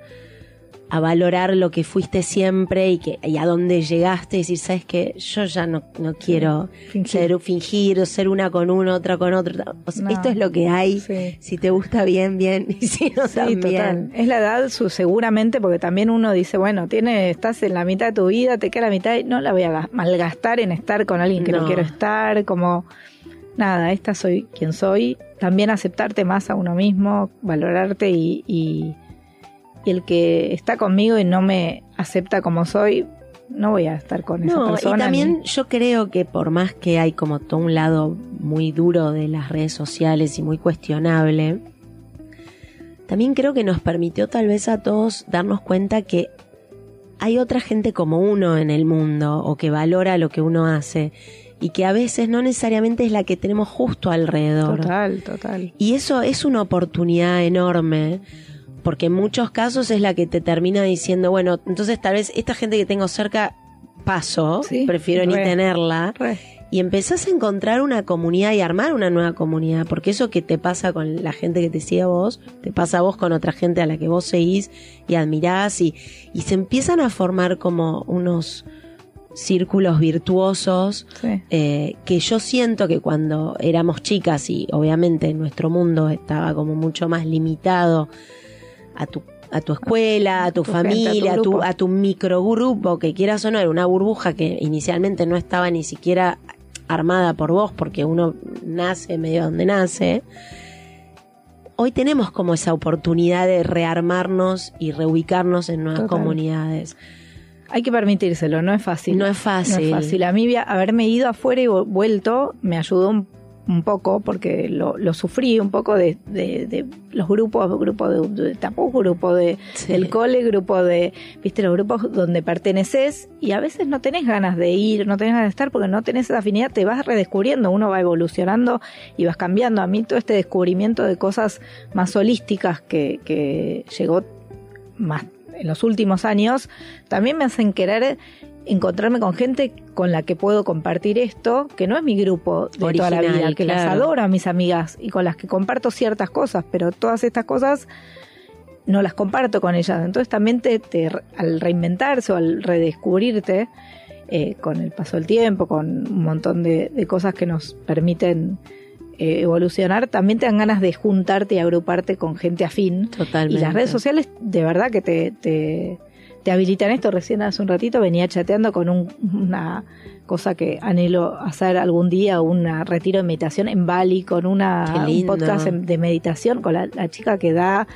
a valorar lo que fuiste siempre y que y a dónde llegaste y decir, sabes que yo ya no, no quiero Fingir. ser fingir, ser una con uno, otra con otro. O sea, No. Esto es lo que hay. Sí. Si te gusta bien, bien. Y si no, Sí, también. total. Es la edad, su, seguramente, porque también uno dice, bueno, tiene, estás en la mitad de tu vida, te queda la mitad y no la voy a ga- malgastar en estar con alguien que no, No. quiero estar, como nada, esta soy quien soy. También aceptarte más a uno mismo, valorarte y, y, y el que está conmigo y no me acepta como soy, no voy a estar con esa No, y persona. también ni- yo creo que por más que hay como todo un lado muy duro de las redes sociales y muy cuestionable, también creo que nos permitió tal vez a todos darnos cuenta que hay otra gente como uno en el mundo o que valora lo que uno hace y que a veces no necesariamente es la que tenemos justo alrededor. Total, total. Y eso es una oportunidad enorme, porque en muchos casos es la que te termina diciendo, bueno, entonces tal vez esta gente que tengo cerca paso, Sí, prefiero ni tenerla, Re. y empezás a encontrar una comunidad y armar una nueva comunidad, porque eso que te pasa con la gente que te sigue a vos, te pasa a vos con otra gente a la que vos seguís y admirás, y, y se empiezan a formar como unos círculos virtuosos Sí. eh, que yo siento que cuando éramos chicas y obviamente nuestro mundo estaba como mucho más limitado a tu a tu escuela, a tu, tu gente, a tu familia, a tu, a tu microgrupo, que quieras o no, era una burbuja que inicialmente no estaba ni siquiera armada por vos, porque uno nace medio donde nace. Hoy tenemos como esa oportunidad de rearmarnos y reubicarnos en nuevas Total. comunidades. Hay que permitírselo, no es fácil. No es fácil. No es fácil. A mí haberme ido afuera y vuelto me ayudó un, un poco porque lo, lo sufrí un poco de, de- de los grupos, grupo de, de tapú, grupo de, Sí. del cole, grupo de, viste, los grupos donde perteneces y a veces no tenés ganas de ir, no tenés ganas de estar porque no tenés esa afinidad, te vas redescubriendo, uno va evolucionando y vas cambiando. A mí todo este descubrimiento de cosas más holísticas que, que llegó más en los últimos años, también me hacen querer encontrarme con gente con la que puedo compartir esto, que no es mi grupo de toda la vida, que las adoro a mis amigas y con las que comparto ciertas cosas, pero todas estas cosas no las comparto con ellas. Entonces también te, te- al reinventarse o al redescubrirte, eh, con el paso del tiempo, con un montón de, de cosas que nos permiten eh, evolucionar, también te dan ganas de juntarte y agruparte con gente afín. Totalmente. Y las redes sociales de verdad que te, te, te habilitan esto. Recién hace un ratito venía chateando con un- una cosa que anhelo hacer algún día, un retiro de meditación en Bali, con una, un podcast de meditación, con la, la chica que da,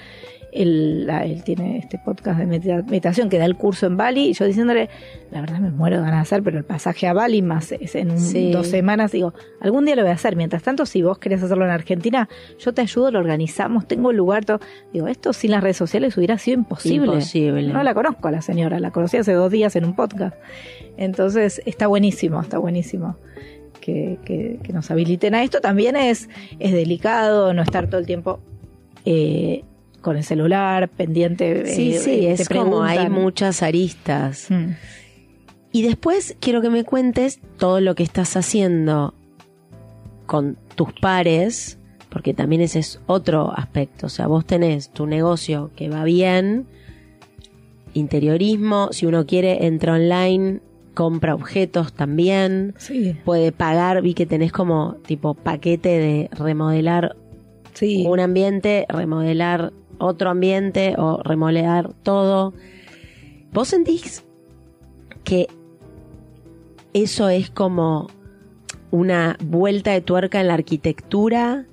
él tiene este podcast de medita- meditación que da el curso en Bali, y yo diciéndole, la verdad me muero de ganas de hacer, pero el pasaje a Bali más es en Sí. dos semanas, digo, algún día lo voy a hacer. Mientras tanto, si vos querés hacerlo en Argentina, yo te ayudo, lo organizamos, tengo el lugar, todo. Digo, esto sin las redes sociales hubiera sido imposible. Imposible. No la conozco a la señora, la conocí hace dos días en un podcast. Entonces, está buenísimo, está buenísimo. Que, que- que nos habiliten a esto también es, es delicado no estar todo el tiempo eh, con el celular pendiente Sí, eh, sí, es como hay muchas aristas. Mm. Y después quiero que me cuentes todo lo que estás haciendo con tus pares, porque también ese es otro aspecto. O sea, vos tenés tu negocio que va bien, interiorismo, si uno quiere, entra online, compra objetos también, Sí, puede pagar, vi que tenés como tipo paquete de remodelar Sí. un ambiente, remodelar otro ambiente o remodelar todo. ¿Vos sentís que eso es como una vuelta de tuerca en la arquitectura?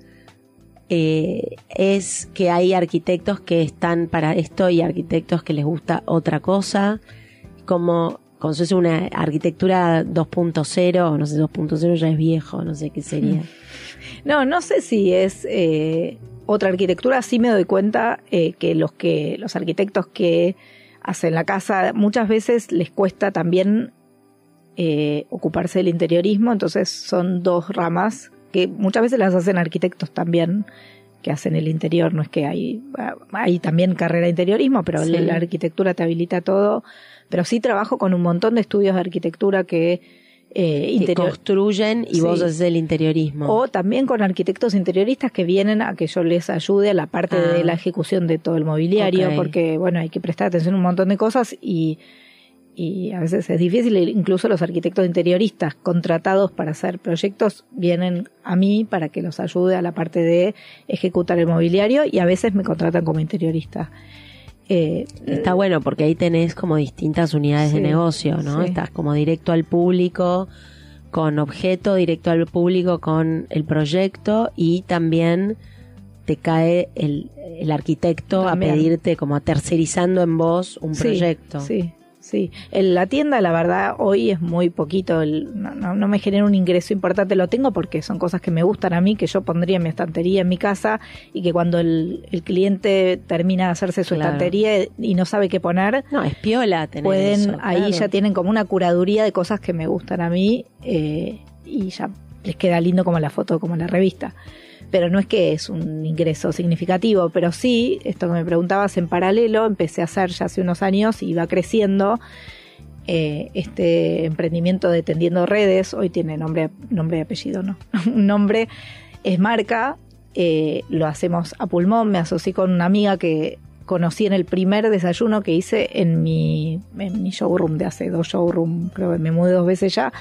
Eh, es que hay arquitectos que están para esto y arquitectos que les gusta otra cosa, como con es una arquitectura 2.0, no sé, 2.0 ya es viejo, no sé qué sería. No, no sé si es eh, otra arquitectura. Sí me doy cuenta eh, que los que los arquitectos que hacen la casa muchas veces les cuesta también eh, ocuparse del interiorismo. Entonces son dos ramas que muchas veces las hacen arquitectos también que hacen el interior. No es que hay hay también carrera de interiorismo, pero Sí. la arquitectura te habilita todo. Pero sí trabajo con un montón de estudios de arquitectura que eh, interior, construyen y vos haces el interiorismo. o también con arquitectos interioristas que vienen a que yo les ayude a la parte Ah. de la ejecución de todo el mobiliario, porque bueno, hay que prestar atención a un montón de cosas y, y a veces es difícil, incluso los arquitectos interioristas contratados para hacer proyectos vienen a mí para que los ayude a la parte de ejecutar el mobiliario y a veces me contratan como interiorista. Eh, Está bueno porque ahí tenés como distintas unidades de negocio, ¿no? sí. Estás como directo al público, con objeto, directo al público, con el proyecto y también te cae el, el arquitecto También. a pedirte como tercerizando en vos un Sí, proyecto. Sí, sí. En la tienda, la verdad, hoy es muy poquito. el- no, no, no me genera un ingreso importante. Lo tengo porque son cosas que me gustan a mí, que yo pondría en mi estantería en mi casa y que cuando el, el cliente termina de hacerse su Claro. estantería y no sabe qué poner, No, es piola tener pueden, eso, ahí claro. ya tienen como una curaduría de cosas que me gustan a mí eh, y ya les queda lindo como la foto, como la revista. Pero no es que es un ingreso significativo, pero sí, esto que me preguntabas en paralelo, empecé a hacer ya hace unos años y iba creciendo eh, este emprendimiento de Tendiendo Redes, hoy tiene nombre, nombre y apellido, ¿no? un nombre, es marca, eh, lo hacemos a pulmón, me asocié con una amiga que conocí en el primer desayuno que hice en mi, en mi showroom de hace dos showroom, creo que me mudé dos veces ya,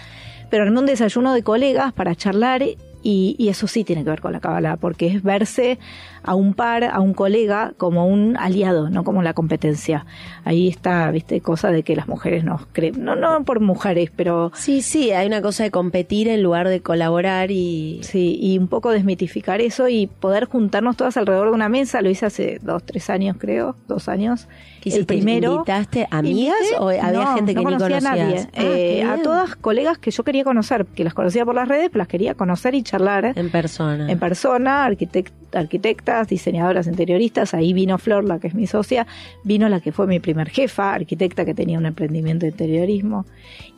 pero en un desayuno de colegas para charlar y, y eso sí tiene que ver con la cábala, porque es verse a un par, a un colega como un aliado, no como la competencia. Ahí está, viste, cosa de que las mujeres nos creen, no, no por mujeres, pero Sí, sí, hay una cosa de competir en lugar de colaborar y... Sí, y un poco desmitificar eso y poder juntarnos todas alrededor de una mesa. Lo hice hace dos, tres años, creo, dos años. ¿Qué el hiciste? primero. ¿Invitaste amigas Invité- o había no, gente que no ni conocía conocías? a nadie. Ah, Eh, a todas colegas que yo quería conocer, que las conocía por las redes, pero las quería conocer y charlar En persona. en persona, arquitect- arquitectas, diseñadoras interioristas, ahí vino Flor, la que es mi socia, vino la que fue mi primer jefa, arquitecta que tenía un emprendimiento de interiorismo,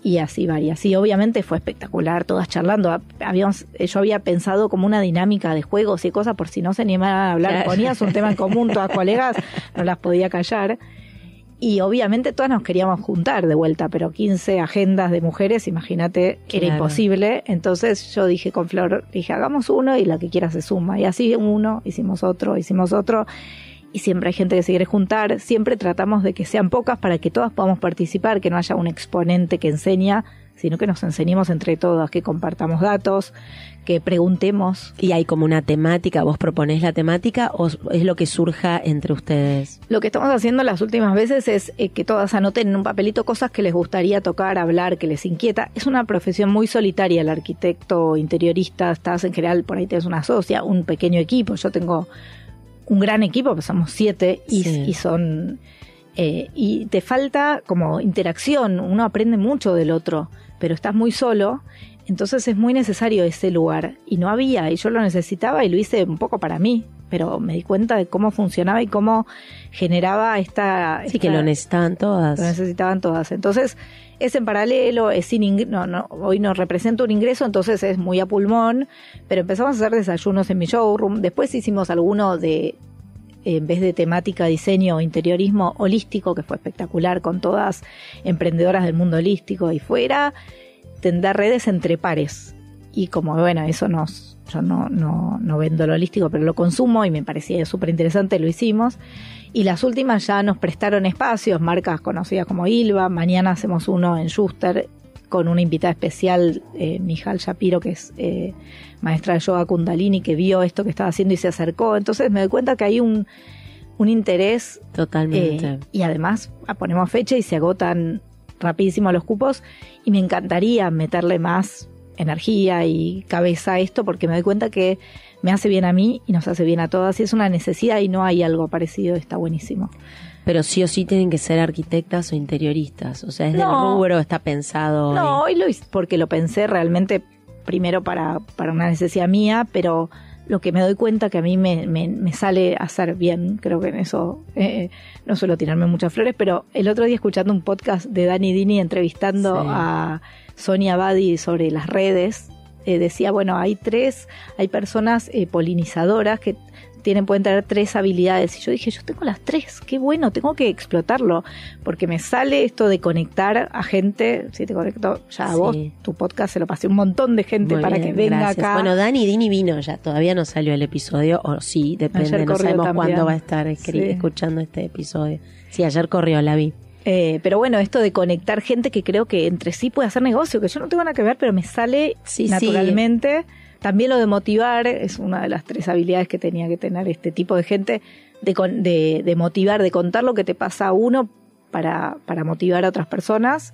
y así varias. Y obviamente fue espectacular, todas charlando. Habíamos, yo había pensado como una dinámica de juegos y cosas por si no se animaban a hablar, Claro. ponías un tema en común, todas colegas, no las podía callar. Y obviamente todas nos queríamos juntar de vuelta, pero 15 agendas de mujeres, imagínate, era Claro. imposible. Entonces yo dije con Flor, dije, hagamos uno y la que quiera se suma. Y así uno, hicimos otro, hicimos otro. Y siempre hay gente que se quiere juntar. Siempre tratamos de que sean pocas para que todas podamos participar, que no haya un exponente que enseña, sino que nos enseñemos entre todas, que compartamos datos, que preguntemos. ¿Y hay como una temática? ¿Vos proponés la temática o es lo que surja entre ustedes? Lo que estamos haciendo las últimas veces es eh, que todas anoten en un papelito cosas que les gustaría tocar, hablar, que les inquieta. Es una profesión muy solitaria el arquitecto interiorista. Estás en general, por ahí tienes una socia, un pequeño equipo. Yo tengo un gran equipo, somos siete y, Sí. y son... eh, y te falta como interacción, uno aprende mucho del otro, pero estás muy solo, entonces es muy necesario ese lugar. Y no había, y yo lo necesitaba y lo hice un poco para mí, pero me di cuenta de cómo funcionaba y cómo generaba esta... Sí, que lo necesitaban todas. lo necesitaban todas. Entonces, es en paralelo, es sin no, no, hoy no representa un ingreso, entonces es muy a pulmón, pero empezamos a hacer desayunos en mi showroom. Después hicimos alguno de, en vez de temática diseño o interiorismo holístico, que fue espectacular, con todas emprendedoras del mundo holístico y fuera, tender redes entre pares. Y como, bueno, eso nos, yo no, no, no vendo lo holístico, pero lo consumo y me parecía súper interesante, lo hicimos. Y las últimas ya nos prestaron espacios, marcas conocidas como Ilva, mañana hacemos uno en Schuster, con una invitada especial, eh, Mijal Shapiro, que es eh, maestra de yoga Kundalini, que vio esto que estaba haciendo y se acercó. Entonces me doy cuenta que hay un, un interés. Totalmente. eh, y además ah, ponemos fecha y se agotan rapidísimo los cupos. Y me encantaría meterle más energía y cabeza a esto porque me doy cuenta que me hace bien a mí y nos hace bien a todas. Y es una necesidad y no hay algo parecido. Está buenísimo. Pero sí o sí tienen que ser arquitectas o interioristas. O sea, es del No. rubro, está pensado. No, hoy. hoy lo hice porque lo pensé realmente primero para, para una necesidad mía, pero lo que me doy cuenta que a mí me, me, me sale hacer bien, creo que en eso eh, no suelo tirarme muchas flores, pero el otro día escuchando un podcast de Dani Dini entrevistando Sí. a Sonia Badi sobre las redes, eh, decía, bueno, hay tres, hay personas eh, polinizadoras que tienen, pueden tener tres habilidades. Y yo dije, yo tengo las tres, qué bueno, tengo que explotarlo, porque me sale esto de conectar a gente, si te conecto ya a Sí. vos, tu podcast se lo pasé un montón de gente Muy para bien, que venga gracias. acá. Bueno, Dani Dini vino ya, todavía no salió el episodio, o sí, depende, no sabemos cuándo va a estar Sí. escuchando este episodio. Sí, ayer corrió, la vi. Eh, pero bueno, esto de conectar gente que creo que entre sí puede hacer negocio, que yo no tengo nada que ver, pero me sale Sí, sí. También lo de motivar es una de las tres habilidades que tenía que tener este tipo de gente, de, de, de motivar, de contar lo que te pasa a uno para, para motivar a otras personas.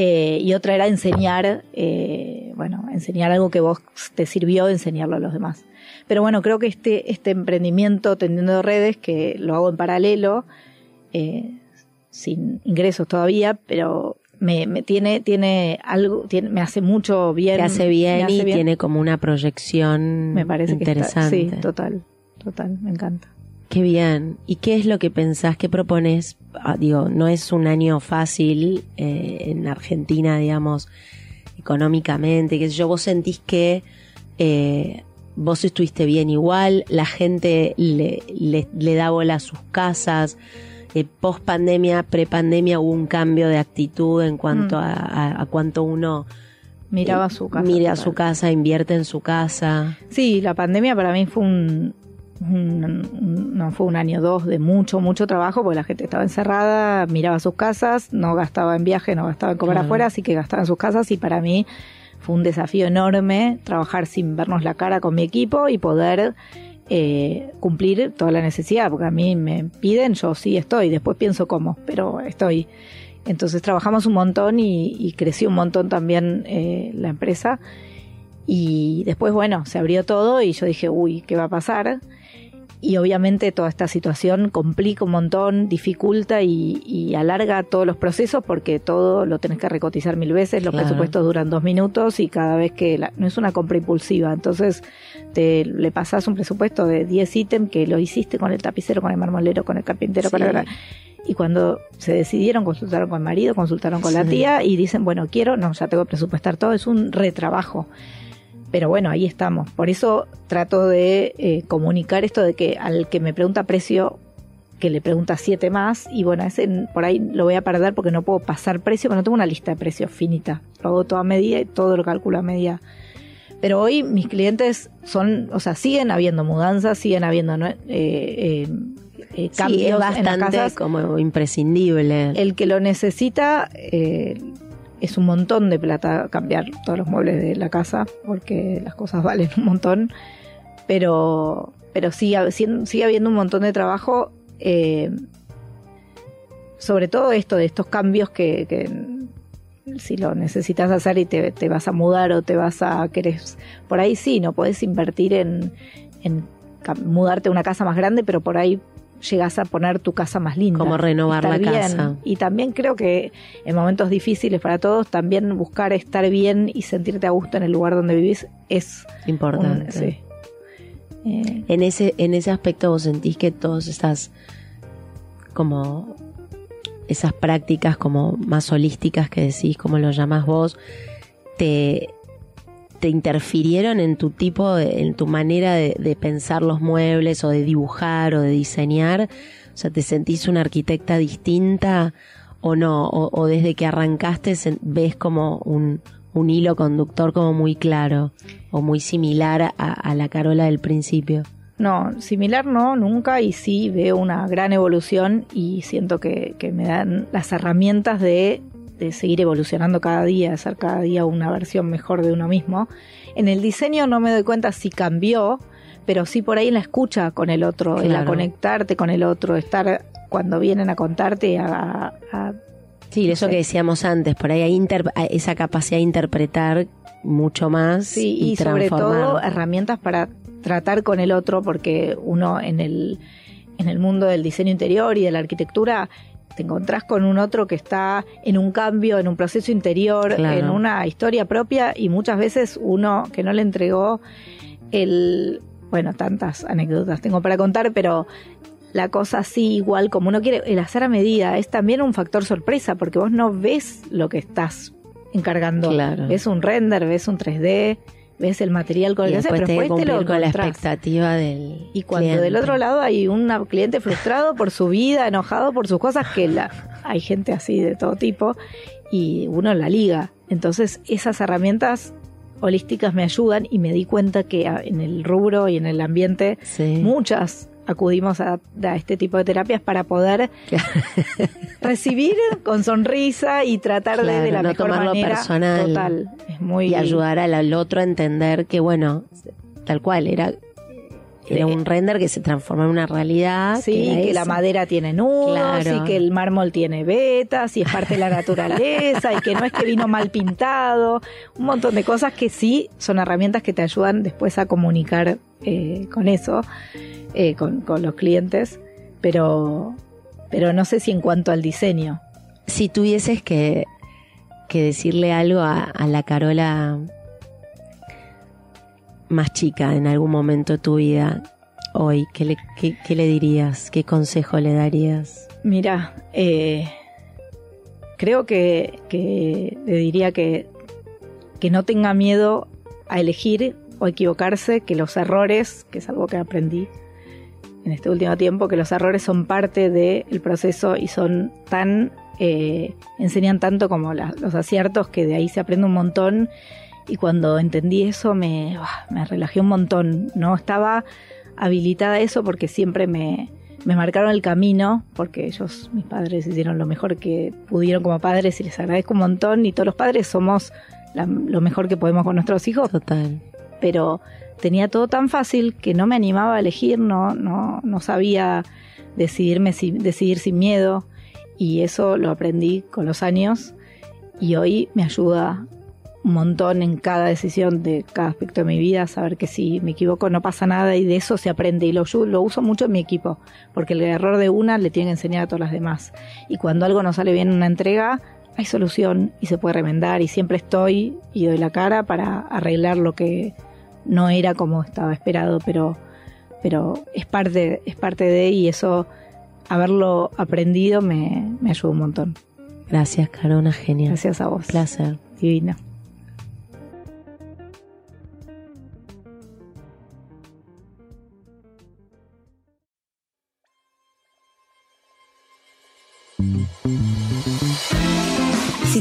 Eh, y otra era enseñar, eh, bueno, enseñar algo que vos te sirvió, enseñarlo a los demás. Pero bueno, creo que este, este emprendimiento tendiendo redes, que lo hago en paralelo, eh, sin ingresos todavía, pero me, me tiene, tiene algo, tiene, me hace mucho bien. Te hace bien hace y tiene como una proyección me parece interesante. que está, sí, total, total, me encanta. Qué bien. ¿Y qué es lo que pensás, qué propones? Ah, digo, no es un año fácil eh, en Argentina, digamos, económicamente, que yo, vos sentís que eh, vos estuviste bien igual, la gente le, le, le da bola a sus casas, post pandemia, pre pandemia hubo un cambio de actitud en cuanto Mm. a, a- a cuánto uno Miraba eh, su casa. mira su casa, invierte en su casa. Sí, la pandemia para mí fue un, no fue un año o dos de mucho, mucho trabajo, porque la gente estaba encerrada, miraba sus casas, no gastaba en viaje, no gastaba en comer Claro. afuera, así que gastaba en sus casas y para mí fue un desafío enorme trabajar sin vernos la cara con mi equipo y poder eh, cumplir toda la necesidad, porque a mí me piden, yo sí estoy, después pienso cómo, pero estoy. Entonces trabajamos un montón y, y creció un montón también eh, la empresa. Y después, bueno, se abrió todo y yo dije, uy, ¿qué va a pasar? Y obviamente toda esta situación complica un montón, dificulta y, y alarga todos los procesos porque todo lo tenés que recotizar mil veces, los Claro. presupuestos duran dos minutos y cada vez que la- no es una compra impulsiva, entonces te le pasas un presupuesto de 10 ítems que lo hiciste con el tapicero, con el marmolero, con el carpintero, con Sí. la y cuando se decidieron, consultaron con el marido, consultaron con la tía y dicen, bueno, quiero, no, ya tengo que presupuestar todo, es un retrabajo. Pero bueno, ahí estamos. Por eso trato de eh, comunicar esto de que al que me pregunta precio, que le pregunta siete más, y bueno, ese por ahí lo voy a perder porque no puedo pasar precio, porque no tengo una lista de precios finita. Lo hago todo a medida y todo lo calculo a medida. Pero hoy mis clientes son, o sea, siguen habiendo mudanzas, siguen habiendo eh, eh, eh, Sí, cambios es en las bastante casas. como imprescindible. El que lo necesita eh, es un montón de plata cambiar todos los muebles de la casa porque las cosas valen un montón. Pero, pero siendo- sigue habiendo un montón de trabajo. eh, sobre todo esto de estos cambios que, que si lo necesitas hacer y te, te vas a mudar o te vas a querer por ahí sí no podés invertir en, en mudarte a una casa más grande pero por ahí llegas a poner tu casa más linda Como renovar la bien. casa. y también creo que en momentos difíciles para todos también buscar estar bien y sentirte a gusto en el lugar donde vivís es un- Importante. sí. Eh, En ese, en ese aspecto vos sentís que todas estas como esas prácticas como más holísticas que decís, como lo llamás vos, te, te interfirieron en tu tipo, en tu manera de, pensar los muebles o de dibujar o de diseñar. O sea, ¿te sentís una arquitecta distinta o no? O, desde que arrancaste ves como un, hilo conductor como muy claro o muy similar a, la Carola del principio. No, similar no, nunca, y sí veo una gran evolución y siento que me dan las herramientas de de seguir evolucionando cada día, de ser cada día una versión mejor de uno mismo. En el diseño no me doy cuenta si cambió, pero sí por ahí en la escucha con el otro, en la conectarte con el otro, estar cuando vienen a contarte a, a- Sí, eso Sí. que decíamos antes, por ahí hay inter- esa capacidad de interpretar mucho más Sí, y, y, sobre todo herramientas para tratar con el otro, porque uno en el, en el mundo del diseño interior y de la arquitectura te encontrás con un otro que está en un cambio, en un proceso interior, Claro. en una historia propia y muchas veces uno que no le entregó el, bueno, tantas anécdotas tengo para contar, pero la cosa así igual como uno quiere, el hacer a medida es también un factor sorpresa porque vos no ves lo que estás encargando. Claro. Ves un render, ves un 3D, ves el material con el y que haces, pero después te lo con la expectativa del Y cuando cliente. del otro lado hay un cliente frustrado por su vida, enojado por sus cosas, que la, hay gente así de todo tipo, y uno la liga. Entonces esas herramientas holísticas me ayudan y me di cuenta que a- en el rubro y en el ambiente Sí. muchas acudimos a, a este tipo de terapias para poder recibir con sonrisa y tratar de, Claro, de la no mejor tomarlo manera personal. total es muy y ayudar al, al otro a entender que, bueno, tal cual, era, era un render que se transforma en una realidad. Sí, que la madera tiene nudos Claro. y que el mármol tiene vetas y es parte de la naturaleza y que no es que vino mal pintado. Un montón de cosas que sí son herramientas que te ayudan después a comunicar eh, con eso, eh, con, con los clientes, pero, pero no sé si en cuanto al diseño. Si tuvieses que, que decirle algo a, a la Carola más chica en algún momento de tu vida hoy, ¿qué le, qué, qué le dirías? ¿Qué consejo le darías? Mira, eh, creo que, que le diría que, que no tenga miedo a elegir o equivocarse, que los errores, que es algo que aprendí en este último tiempo, que los errores son parte del proceso y son tan, eh, enseñan tanto como la- los aciertos, que de ahí se aprende un montón. Y cuando entendí eso me, me relajé un montón. No estaba habilitada a eso porque siempre me, me marcaron el camino, porque ellos, mis padres, hicieron lo mejor que pudieron como padres y les agradezco un montón. Y todos los padres somos la- lo mejor que podemos con nuestros hijos, Total. pero tenía todo tan fácil que no me animaba a elegir, no, no, no sabía decidirme si- decidir sin miedo. Y eso lo aprendí con los años. Y hoy me ayuda un montón en cada decisión de cada aspecto de mi vida, saber que si me equivoco no pasa nada y de eso se aprende. Y lo, uso- lo uso mucho en mi equipo, porque el error de una le tiene que enseñar a todas las demás. Y cuando algo no sale bien en una entrega hay solución y se puede remendar y siempre estoy y doy la cara para arreglar lo que no era como estaba esperado, pero, pero es parte, es parte de y eso, haberlo aprendido me, me ayuda un montón. Gracias, Caro, una genia. Gracias a vos. Placer. Divina.